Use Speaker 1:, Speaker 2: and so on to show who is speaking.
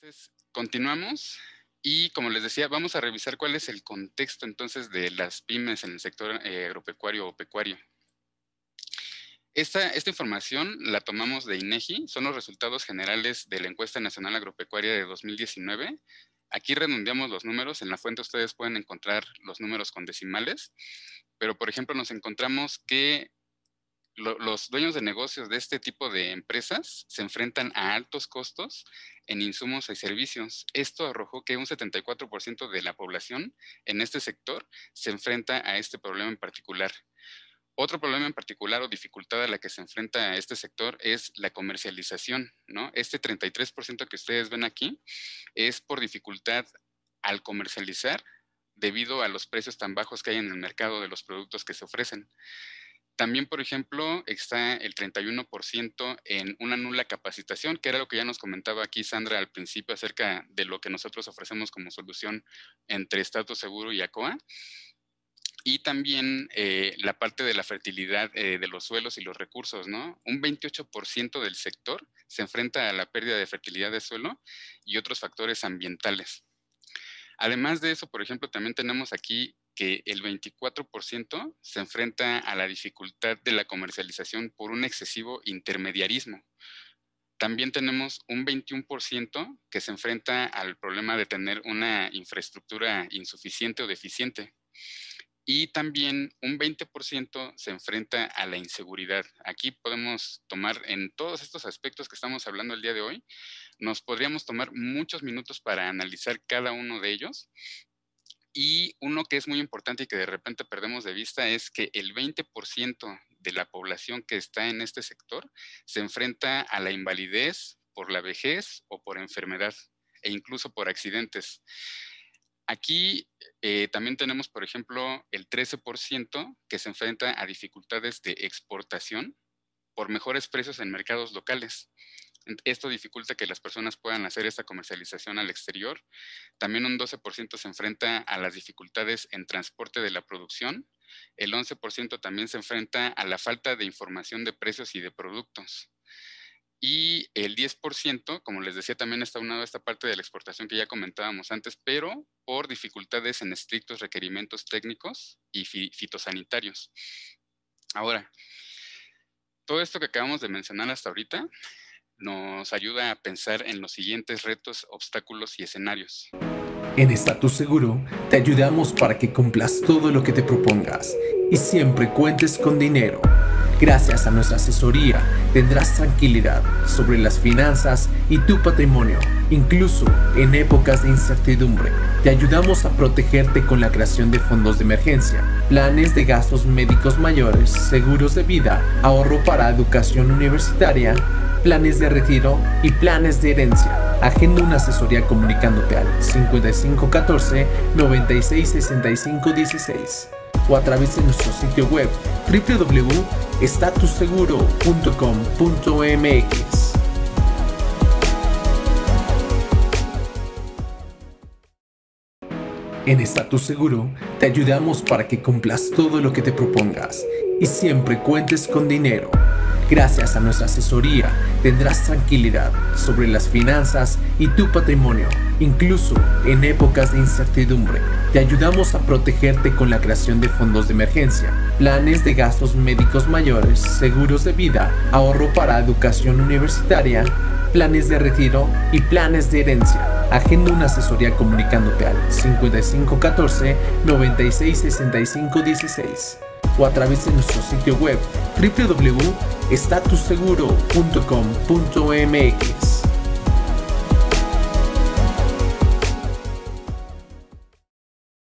Speaker 1: Pues continuamos y como les decía, vamos a revisar cuál es el contexto entonces de las pymes en el sector eh, agropecuario o pecuario. Esta, esta, información la tomamos de INEGI, son los resultados generales de la encuesta nacional agropecuaria de 2019. Aquí redondeamos los números, en la fuente ustedes pueden encontrar los números con decimales, pero por ejemplo nos encontramos que los dueños de negocios de este tipo de empresas se enfrentan a altos costos en insumos y servicios. Esto arrojó que un 74% de la población en este sector se enfrenta a este problema en particular. Otro problema en particular o dificultad a la que se enfrenta este sector es la comercialización, ¿no? Este 33% que ustedes ven aquí es por dificultad al comercializar debido a los precios tan bajos que hay en el mercado de los productos que se ofrecen. También, por ejemplo, está el 31% en una nula capacitación, que era lo que ya nos comentaba aquí Sandra al principio acerca de lo que nosotros ofrecemos como solución entre Estatus Seguro y ACOA. Y también eh, la parte de la fertilidad eh, de los suelos y los recursos, ¿no? Un 28% del sector se enfrenta a la pérdida de fertilidad de suelo y otros factores ambientales. Además de eso, por ejemplo, también tenemos aquí que el 24% se enfrenta a la dificultad de la comercialización por un excesivo intermediarismo. También tenemos un 21% que se enfrenta al problema de tener una infraestructura insuficiente o deficiente. Y también un 20% se enfrenta a la inseguridad. Aquí podemos tomar en todos estos aspectos que estamos hablando el día de hoy, nos podríamos tomar muchos minutos para analizar cada uno de ellos y uno que es muy importante y que de repente perdemos de vista es que el 20% de la población que está en este sector se enfrenta a la invalidez por la vejez o por enfermedad e incluso por accidentes. Aquí eh, también tenemos, por ejemplo, el 13% que se enfrenta a dificultades de exportación por mejores precios en mercados locales. Esto dificulta que las personas puedan hacer esta comercialización al exterior. También un 12% se enfrenta a las dificultades en transporte de la producción. El 11% también se enfrenta a la falta de información de precios y de productos. Y el 10%, como les decía, también está unado a esta parte de la exportación que ya comentábamos antes, pero por dificultades en estrictos requerimientos técnicos y fitosanitarios. Ahora, todo esto que acabamos de mencionar hasta ahorita nos ayuda a pensar en los siguientes retos, obstáculos y escenarios.
Speaker 2: En Estatus Seguro te ayudamos para que cumplas todo lo que te propongas y siempre cuentes con dinero. Gracias a nuestra asesoría tendrás tranquilidad sobre las finanzas y tu patrimonio, incluso en épocas de incertidumbre. Te ayudamos a protegerte con la creación de fondos de emergencia, planes de gastos médicos mayores, seguros de vida, ahorro para educación universitaria, planes de retiro y planes de herencia. Agenda una asesoría comunicándote al 5514 966516 o a través de nuestro sitio web www.statusseguro.com.mx. En Status Seguro te ayudamos para que cumplas todo lo que te propongas y siempre cuentes con dinero. Gracias a nuestra asesoría tendrás tranquilidad sobre las finanzas y tu patrimonio, incluso en épocas de incertidumbre. Te ayudamos a protegerte con la creación de fondos de emergencia, planes de gastos médicos mayores, seguros de vida, ahorro para educación universitaria, planes de retiro y planes de herencia. Agenda una asesoría comunicándote al 5514 966516 o a través de nuestro sitio web www.statusseguro.com.mx.